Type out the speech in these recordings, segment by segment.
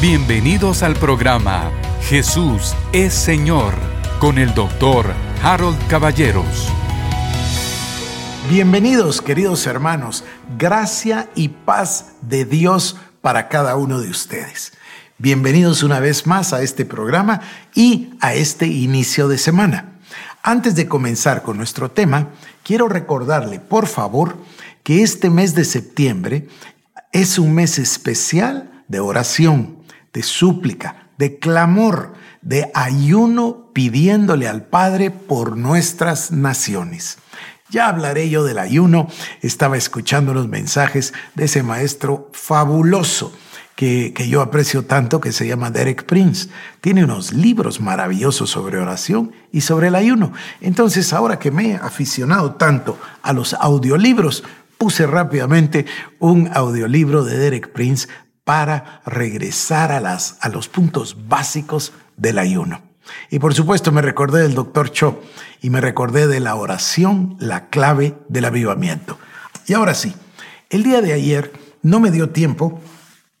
Bienvenidos al programa Jesús es Señor con el doctor Harold Caballeros. Bienvenidos queridos hermanos, gracia y paz de Dios para cada uno de ustedes. Bienvenidos una vez más a este programa y a este inicio de semana. Antes de comenzar con nuestro tema, quiero recordarle, por favor, que este mes de septiembre es un mes especial de oración de súplica, de clamor, de ayuno pidiéndole al Padre por nuestras naciones. Ya hablaré yo del ayuno. Estaba escuchando los mensajes de ese maestro fabuloso que, que, yo aprecio tanto, que se llama Derek Prince. Tiene unos libros maravillosos sobre oración y sobre el ayuno. Entonces, ahora que me he aficionado tanto a los audiolibros, puse rápidamente un audiolibro de Derek Prince para regresar a, las, a los puntos básicos del ayuno. Y por supuesto me recordé del doctor Cho y me recordé de la oración, la clave del avivamiento. Y ahora sí, el día de ayer no me dio tiempo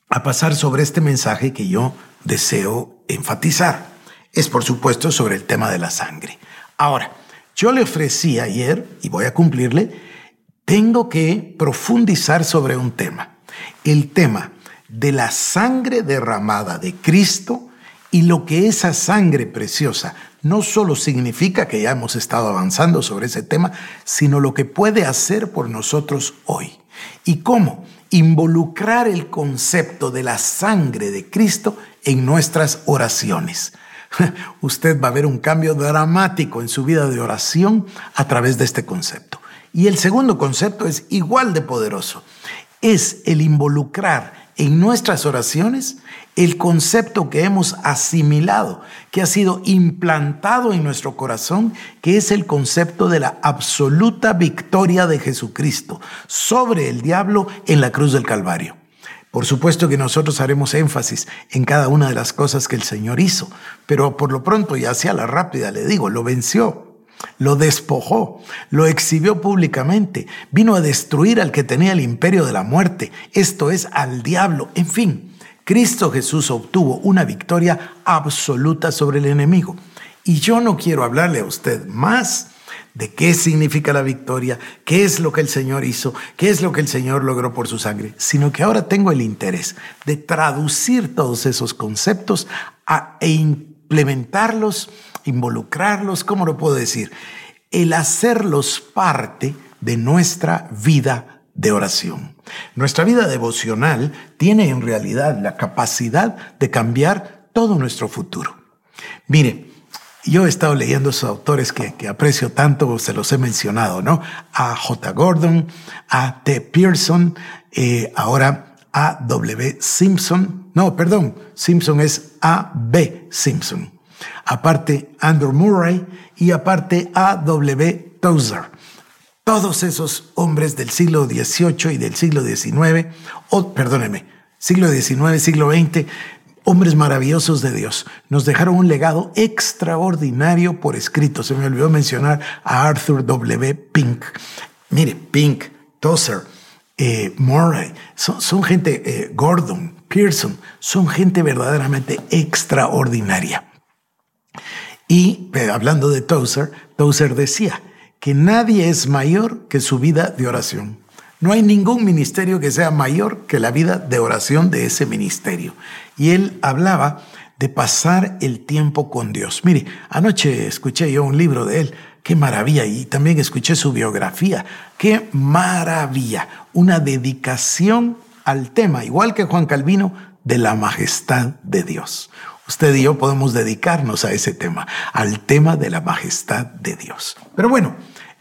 a pasar sobre este mensaje que yo deseo enfatizar. Es por supuesto sobre el tema de la sangre. Ahora, yo le ofrecí ayer, y voy a cumplirle, tengo que profundizar sobre un tema. El tema de la sangre derramada de Cristo y lo que esa sangre preciosa no solo significa que ya hemos estado avanzando sobre ese tema, sino lo que puede hacer por nosotros hoy. Y cómo involucrar el concepto de la sangre de Cristo en nuestras oraciones. Usted va a ver un cambio dramático en su vida de oración a través de este concepto. Y el segundo concepto es igual de poderoso. Es el involucrar en nuestras oraciones el concepto que hemos asimilado, que ha sido implantado en nuestro corazón, que es el concepto de la absoluta victoria de Jesucristo sobre el diablo en la cruz del Calvario. Por supuesto que nosotros haremos énfasis en cada una de las cosas que el Señor hizo, pero por lo pronto y hacia la rápida le digo, lo venció, lo despojó, lo exhibió públicamente, vino a destruir al que tenía el imperio de la muerte, esto es al diablo, en fin, Cristo Jesús obtuvo una victoria absoluta sobre el enemigo. Y yo no quiero hablarle a usted más de qué significa la victoria, qué es lo que el Señor hizo, qué es lo que el Señor logró por su sangre, sino que ahora tengo el interés de traducir todos esos conceptos e implementarlos involucrarlos, ¿cómo lo puedo decir? El hacerlos parte de nuestra vida de oración. Nuestra vida devocional tiene en realidad la capacidad de cambiar todo nuestro futuro. Mire, yo he estado leyendo esos autores que, aprecio tanto, se los he mencionado, ¿no? A J. Gordon, a T. Pearson, eh, ahora a W. Simpson. No, perdón, Simpson es A. B. Simpson aparte Andrew Murray y aparte A.W. Tozer. Todos esos hombres del siglo XVIII y del siglo XIX, o perdónenme, siglo XIX, siglo XX, hombres maravillosos de Dios, nos dejaron un legado extraordinario por escrito. Se me olvidó mencionar a Arthur W. Pink. Mire, Pink, Tozer, eh, Murray, son, gente, eh, Gordon, Pearson, son gente verdaderamente extraordinaria. Y eh, hablando de Tozer, Tozer decía que nadie es mayor que su vida de oración. No hay ningún ministerio que sea mayor que la vida de oración de ese ministerio. Y él hablaba de pasar el tiempo con Dios. Mire, anoche escuché yo un libro de él, qué maravilla, y también escuché su biografía, qué maravilla, una dedicación al tema, igual que Juan Calvino, de la majestad de Dios. Usted y yo podemos dedicarnos a ese tema, al tema de la majestad de Dios. Pero bueno,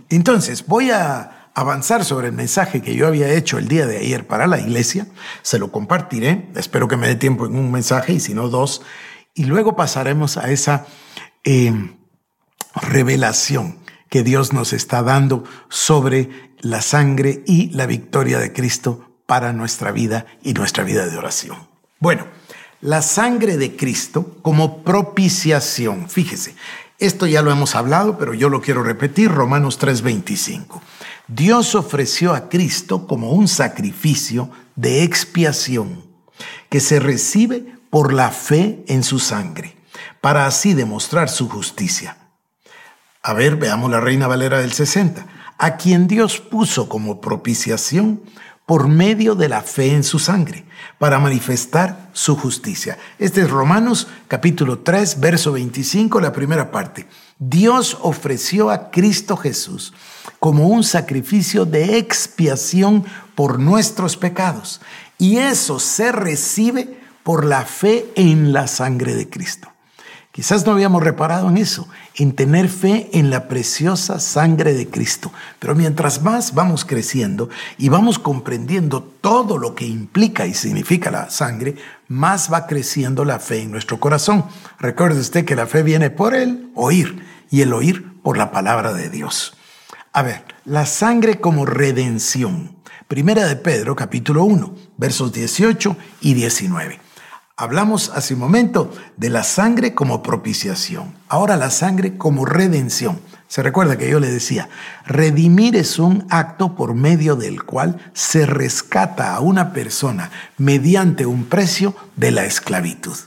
entonces voy a avanzar sobre el mensaje que yo había hecho el día de ayer para la iglesia. Se lo compartiré, espero que me dé tiempo en un mensaje y si no dos. Y luego pasaremos a esa eh, revelación que Dios nos está dando sobre la sangre y la victoria de Cristo para nuestra vida y nuestra vida de oración. Bueno, la sangre de Cristo como propiciación. Fíjese, esto ya lo hemos hablado, pero yo lo quiero repetir, Romanos 3:25. Dios ofreció a Cristo como un sacrificio de expiación que se recibe por la fe en su sangre, para así demostrar su justicia. A ver, veamos la Reina Valera del 60, a quien Dios puso como propiciación por medio de la fe en su sangre, para manifestar su justicia. Este es Romanos capítulo 3, verso 25, la primera parte. Dios ofreció a Cristo Jesús como un sacrificio de expiación por nuestros pecados, y eso se recibe por la fe en la sangre de Cristo. Quizás no habíamos reparado en eso, en tener fe en la preciosa sangre de Cristo. Pero mientras más vamos creciendo y vamos comprendiendo todo lo que implica y significa la sangre, más va creciendo la fe en nuestro corazón. Recuerde usted que la fe viene por el oír y el oír por la palabra de Dios. A ver, la sangre como redención. Primera de Pedro, capítulo 1, versos 18 y 19. Hablamos hace un momento de la sangre como propiciación, ahora la sangre como redención. Se recuerda que yo le decía, redimir es un acto por medio del cual se rescata a una persona mediante un precio de la esclavitud.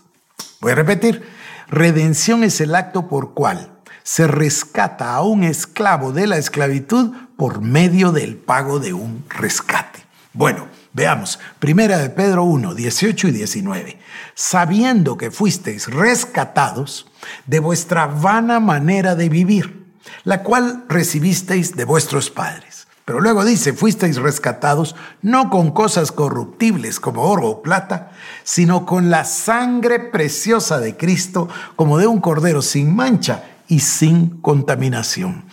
Voy a repetir, redención es el acto por cual se rescata a un esclavo de la esclavitud por medio del pago de un rescate. Bueno, Veamos, primera de Pedro 1, 18 y 19. Sabiendo que fuisteis rescatados de vuestra vana manera de vivir, la cual recibisteis de vuestros padres. Pero luego dice, fuisteis rescatados no con cosas corruptibles como oro o plata, sino con la sangre preciosa de Cristo, como de un cordero sin mancha y sin contaminación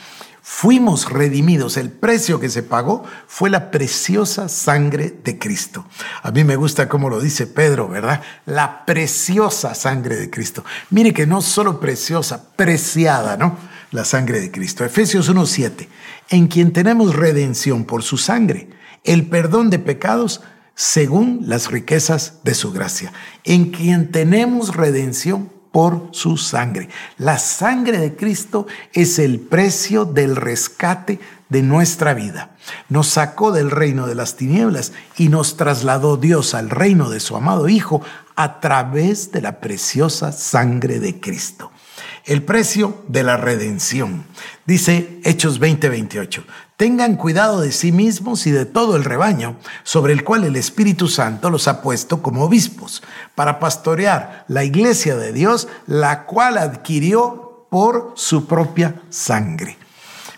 fuimos redimidos. El precio que se pagó fue la preciosa sangre de Cristo. A mí me gusta cómo lo dice Pedro, ¿verdad? La preciosa sangre de Cristo. Mire que no solo preciosa, preciada, ¿no? La sangre de Cristo. Efesios 1.7. En quien tenemos redención por su sangre, el perdón de pecados según las riquezas de su gracia. En quien tenemos redención por su sangre. La sangre de Cristo es el precio del rescate de nuestra vida. Nos sacó del reino de las tinieblas y nos trasladó Dios al reino de su amado Hijo a través de la preciosa sangre de Cristo. El precio de la redención. Dice Hechos 20:28. Tengan cuidado de sí mismos y de todo el rebaño sobre el cual el Espíritu Santo los ha puesto como obispos, para pastorear la iglesia de Dios, la cual adquirió por su propia sangre.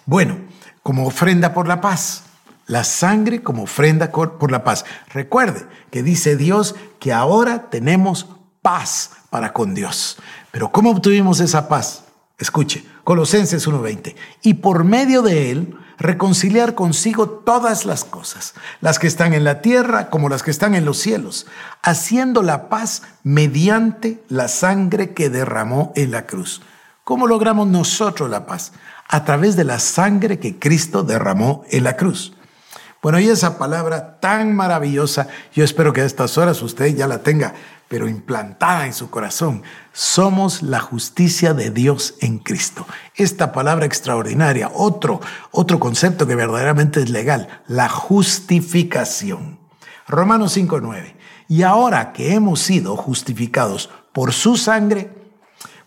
Bueno, como ofrenda por la paz, la sangre como ofrenda por la paz. Recuerde que dice Dios que ahora tenemos paz para con Dios. Pero ¿cómo obtuvimos esa paz? Escuche, Colosenses 1:20. Y por medio de él reconciliar consigo todas las cosas, las que están en la tierra como las que están en los cielos, haciendo la paz mediante la sangre que derramó en la cruz. ¿Cómo logramos nosotros la paz? A través de la sangre que Cristo derramó en la cruz. Bueno, y esa palabra tan maravillosa, yo espero que a estas horas usted ya la tenga pero implantada en su corazón. Somos la justicia de Dios en Cristo. Esta palabra extraordinaria, otro, otro concepto que verdaderamente es legal, la justificación. Romanos 5.9. Y ahora que hemos sido justificados por su sangre,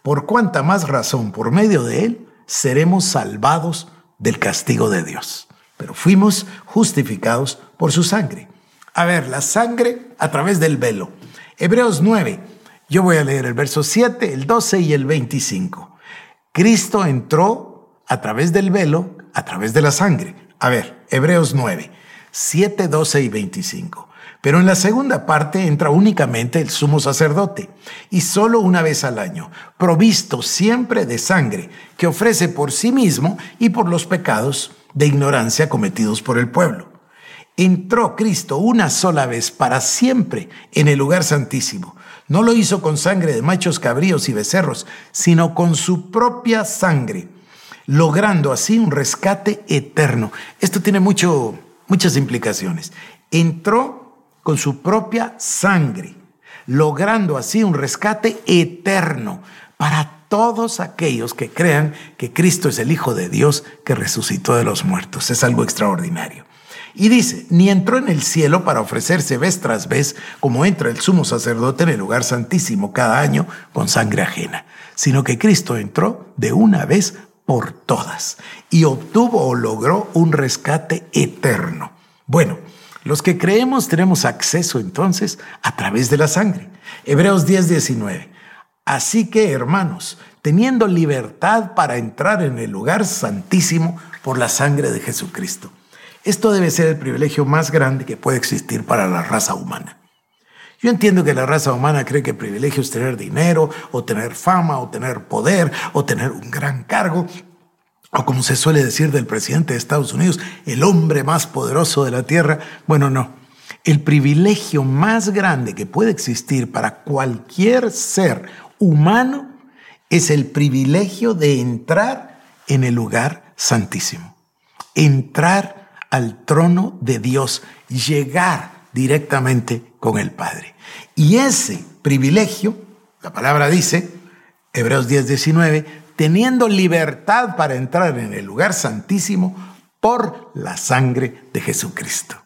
por cuánta más razón por medio de él seremos salvados del castigo de Dios. Pero fuimos justificados por su sangre. A ver, la sangre a través del velo. Hebreos 9. Yo voy a leer el verso 7, el 12 y el 25. Cristo entró a través del velo, a través de la sangre. A ver, Hebreos 9, 7, 12 y 25. Pero en la segunda parte entra únicamente el sumo sacerdote, y solo una vez al año, provisto siempre de sangre, que ofrece por sí mismo y por los pecados de ignorancia cometidos por el pueblo entró Cristo una sola vez para siempre en el lugar santísimo. No lo hizo con sangre de machos cabríos y becerros, sino con su propia sangre, logrando así un rescate eterno. Esto tiene mucho, muchas implicaciones. Entró con su propia sangre, logrando así un rescate eterno para todos aquellos que crean que Cristo es el Hijo de Dios que resucitó de los muertos. Es algo extraordinario. Y dice, ni entró en el cielo para ofrecerse vez tras vez, como entra el sumo sacerdote en el lugar santísimo cada año con sangre ajena, sino que Cristo entró de una vez por todas y obtuvo o logró un rescate eterno. Bueno, los que creemos tenemos acceso entonces a través de la sangre. Hebreos 10, 19. Así que, hermanos, teniendo libertad para entrar en el lugar santísimo por la sangre de Jesucristo. Esto debe ser el privilegio más grande que puede existir para la raza humana. Yo entiendo que la raza humana cree que privilegio es tener dinero, o tener fama, o tener poder, o tener un gran cargo, o como se suele decir del presidente de Estados Unidos, el hombre más poderoso de la tierra. Bueno, no. El privilegio más grande que puede existir para cualquier ser humano es el privilegio de entrar en el lugar santísimo, entrar al trono de Dios, llegar directamente con el Padre. Y ese privilegio, la palabra dice, Hebreos 10, 19, teniendo libertad para entrar en el lugar santísimo por la sangre de Jesucristo.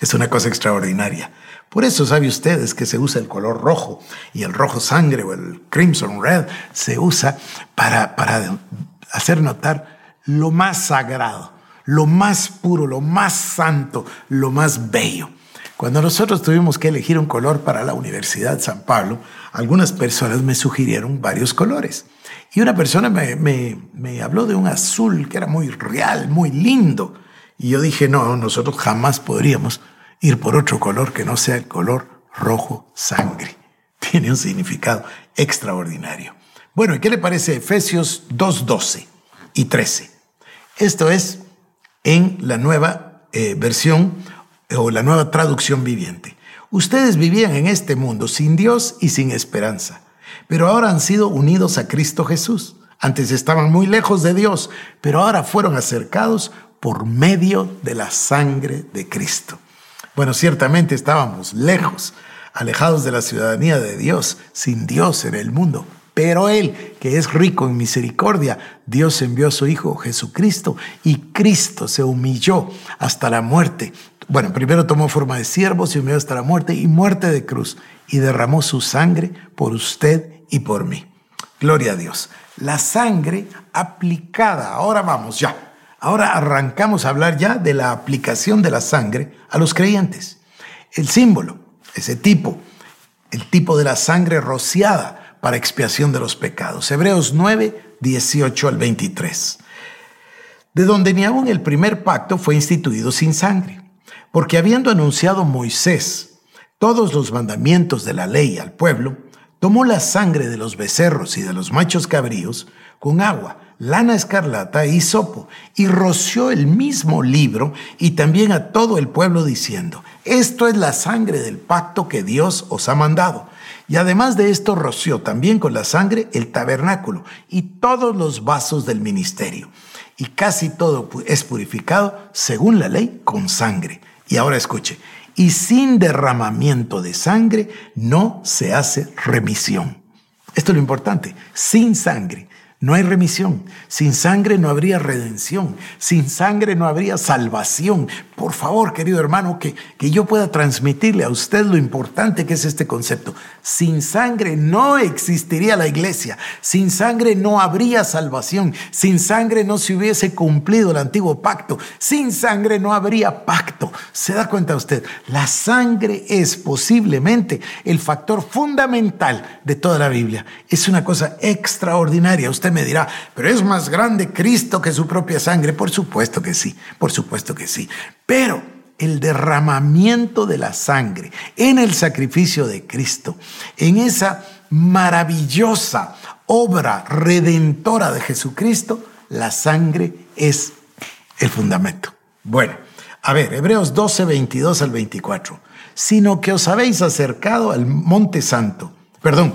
Es una cosa extraordinaria. Por eso sabe ustedes que se usa el color rojo y el rojo sangre o el crimson red se usa para, para hacer notar lo más sagrado, lo más puro, lo más santo, lo más bello. Cuando nosotros tuvimos que elegir un color para la Universidad San Pablo, algunas personas me sugirieron varios colores. Y una persona me, me, me habló de un azul que era muy real, muy lindo. Y yo dije, no, nosotros jamás podríamos ir por otro color que no sea el color rojo sangre. Tiene un significado extraordinario. Bueno, ¿y qué le parece Efesios 2, 12 y 13? Esto es en la nueva eh, versión o la nueva traducción viviente. Ustedes vivían en este mundo sin Dios y sin esperanza, pero ahora han sido unidos a Cristo Jesús. Antes estaban muy lejos de Dios, pero ahora fueron acercados por medio de la sangre de Cristo. Bueno, ciertamente estábamos lejos, alejados de la ciudadanía de Dios, sin Dios en el mundo. Pero Él, que es rico en misericordia, Dios envió a su Hijo Jesucristo y Cristo se humilló hasta la muerte. Bueno, primero tomó forma de siervo, se humilló hasta la muerte y muerte de cruz y derramó su sangre por usted y por mí. Gloria a Dios. La sangre aplicada. Ahora vamos ya Ahora arrancamos a hablar ya de la aplicación de la sangre a los creyentes. El símbolo, ese tipo, el tipo de la sangre rociada para expiación de los pecados. Hebreos 9, 18 al 23. De donde ni aún el primer pacto fue instituido sin sangre, porque habiendo anunciado Moisés todos los mandamientos de la ley al pueblo, tomó la sangre de los becerros y de los machos cabríos con agua lana escarlata y sopo, y roció el mismo libro y también a todo el pueblo diciendo, esto es la sangre del pacto que Dios os ha mandado. Y además de esto roció también con la sangre el tabernáculo y todos los vasos del ministerio. Y casi todo es purificado, según la ley, con sangre. Y ahora escuche, y sin derramamiento de sangre no se hace remisión. Esto es lo importante, sin sangre no hay remisión. Sin sangre no habría redención. Sin sangre no habría salvación. Por favor, querido hermano, que, que yo pueda transmitirle a usted lo importante que es este concepto. Sin sangre no existiría la iglesia. Sin sangre no habría salvación. Sin sangre no se hubiese cumplido el antiguo pacto. Sin sangre no habría pacto. ¿Se da cuenta usted? La sangre es posiblemente el factor fundamental de toda la Biblia. Es una cosa extraordinaria. Me dirá, pero es más grande Cristo que su propia sangre. Por supuesto que sí, por supuesto que sí. Pero el derramamiento de la sangre en el sacrificio de Cristo, en esa maravillosa obra redentora de Jesucristo, la sangre es el fundamento. Bueno, a ver, Hebreos 12, 22 al 24. Sino que os habéis acercado al monte santo, perdón,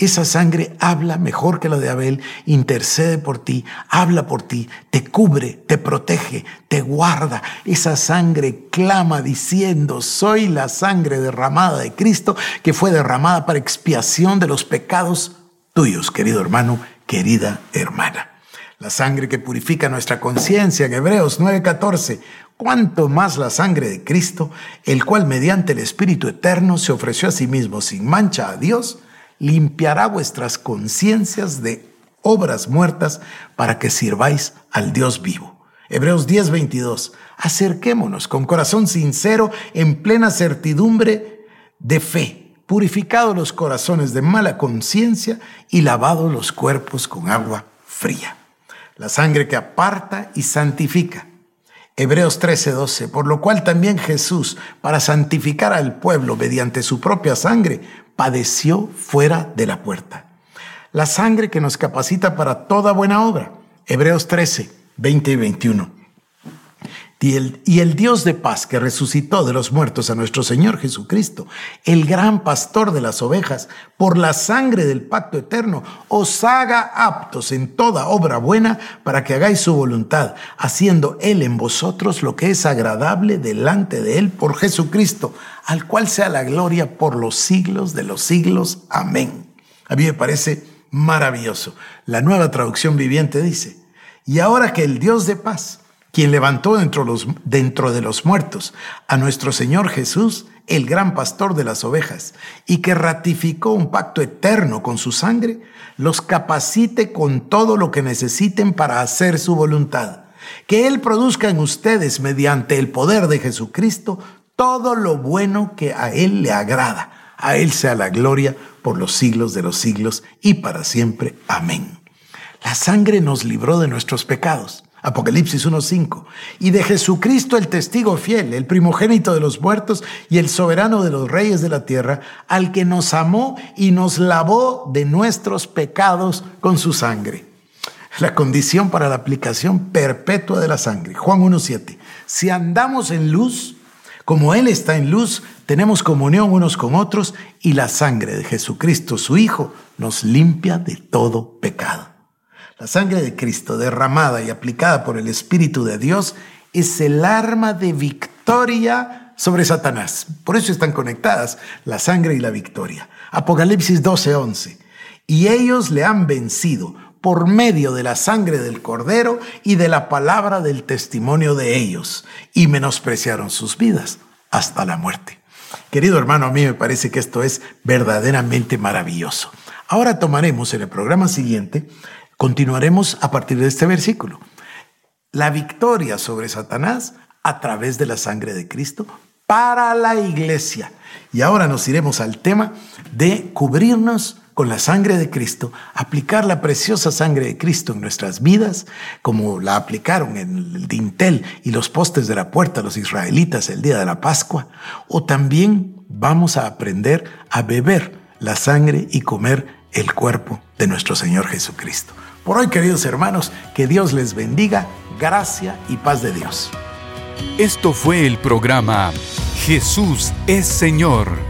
Esa sangre habla mejor que la de Abel, intercede por ti, habla por ti, te cubre, te protege, te guarda. Esa sangre clama diciendo, soy la sangre derramada de Cristo que fue derramada para expiación de los pecados tuyos, querido hermano, querida hermana. La sangre que purifica nuestra conciencia en Hebreos 9:14, cuanto más la sangre de Cristo, el cual mediante el Espíritu Eterno se ofreció a sí mismo sin mancha a Dios, limpiará vuestras conciencias de obras muertas para que sirváis al Dios vivo. Hebreos 10:22. Acerquémonos con corazón sincero, en plena certidumbre de fe, purificados los corazones de mala conciencia y lavados los cuerpos con agua fría. La sangre que aparta y santifica. Hebreos 13:12, por lo cual también Jesús, para santificar al pueblo mediante su propia sangre, padeció fuera de la puerta. La sangre que nos capacita para toda buena obra. Hebreos 13, 20 y 21. Y el, Dios de paz que resucitó de los muertos a nuestro Señor Jesucristo, el gran pastor de las ovejas, por la sangre del pacto eterno, os haga aptos en toda obra buena para que hagáis su voluntad, haciendo Él en vosotros lo que es agradable delante de Él por Jesucristo, al cual sea la gloria por los siglos de los siglos. Amén. A mí me parece maravilloso. La nueva traducción viviente dice, y ahora que el Dios de paz, quien levantó dentro, los, dentro de los muertos a nuestro Señor Jesús, el gran pastor de las ovejas, y que ratificó un pacto eterno con su sangre, los capacite con todo lo que necesiten para hacer su voluntad. Que Él produzca en ustedes, mediante el poder de Jesucristo, todo lo bueno que a Él le agrada. A Él sea la gloria por los siglos de los siglos y para siempre. Amén. La sangre nos libró de nuestros pecados. Apocalipsis 1.5. Y de Jesucristo el testigo fiel, el primogénito de los muertos y el soberano de los reyes de la tierra, al que nos amó y nos lavó de nuestros pecados con su sangre. La condición para la aplicación perpetua de la sangre. Juan 1.7. Si andamos en luz, como Él está en luz, tenemos comunión unos con otros y la sangre de Jesucristo, su Hijo, nos limpia de todo pecado. La sangre de Cristo derramada y aplicada por el Espíritu de Dios es el arma de victoria sobre Satanás. Por eso están conectadas la sangre y la victoria. Apocalipsis 12:11. Y ellos le han vencido por medio de la sangre del cordero y de la palabra del testimonio de ellos, y menospreciaron sus vidas hasta la muerte. Querido hermano, a mí me parece que esto es verdaderamente maravilloso. Ahora tomaremos en el programa siguiente, continuaremos a partir de este versículo, la victoria sobre Satanás a través de la sangre de Cristo para la iglesia. Y ahora nos iremos al tema de cubrirnos con la sangre de Cristo, aplicar la preciosa sangre de Cristo en nuestras vidas, como la aplicaron en el dintel y los postes de la puerta los israelitas el día de la Pascua, o también vamos a aprender a beber la sangre y comer el cuerpo de nuestro Señor Jesucristo. Por hoy, queridos hermanos, que Dios les bendiga, gracia y paz de Dios. Esto fue el programa Jesús es Señor